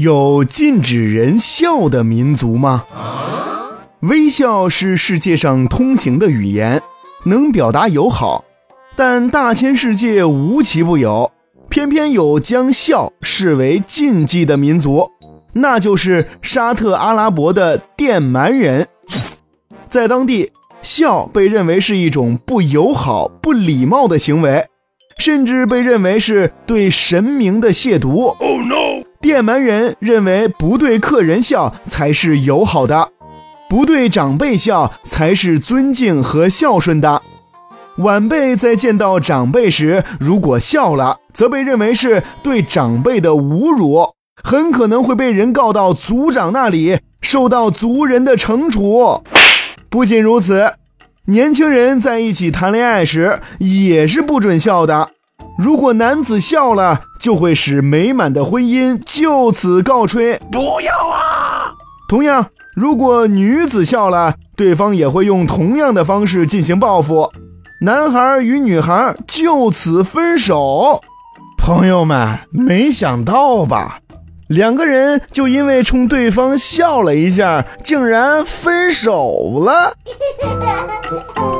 有禁止人笑的民族吗？微笑是世界上通行的语言，能表达友好，但大千世界无奇不有，偏偏有将笑视为禁忌的民族，那就是沙特阿拉伯的电蛮人。在当地，笑被认为是一种不友好、不礼貌的行为，甚至被认为是对神明的亵渎。Oh no！电蛮人认为不对客人笑才是友好的。不对长辈笑才是尊敬和孝顺的。晚辈在见到长辈时，如果笑了，则被认为是对长辈的侮辱，很可能会被人告到族长那里，受到族人的惩处。不仅如此，年轻人在一起谈恋爱时也是不准笑的。如果男子笑了，就会使美满的婚姻就此告吹。不要啊！同样。如果女子笑了，对方也会用同样的方式进行报复，男孩与女孩就此分手。朋友们，没想到吧？两个人就因为冲对方笑了一下，竟然分手了。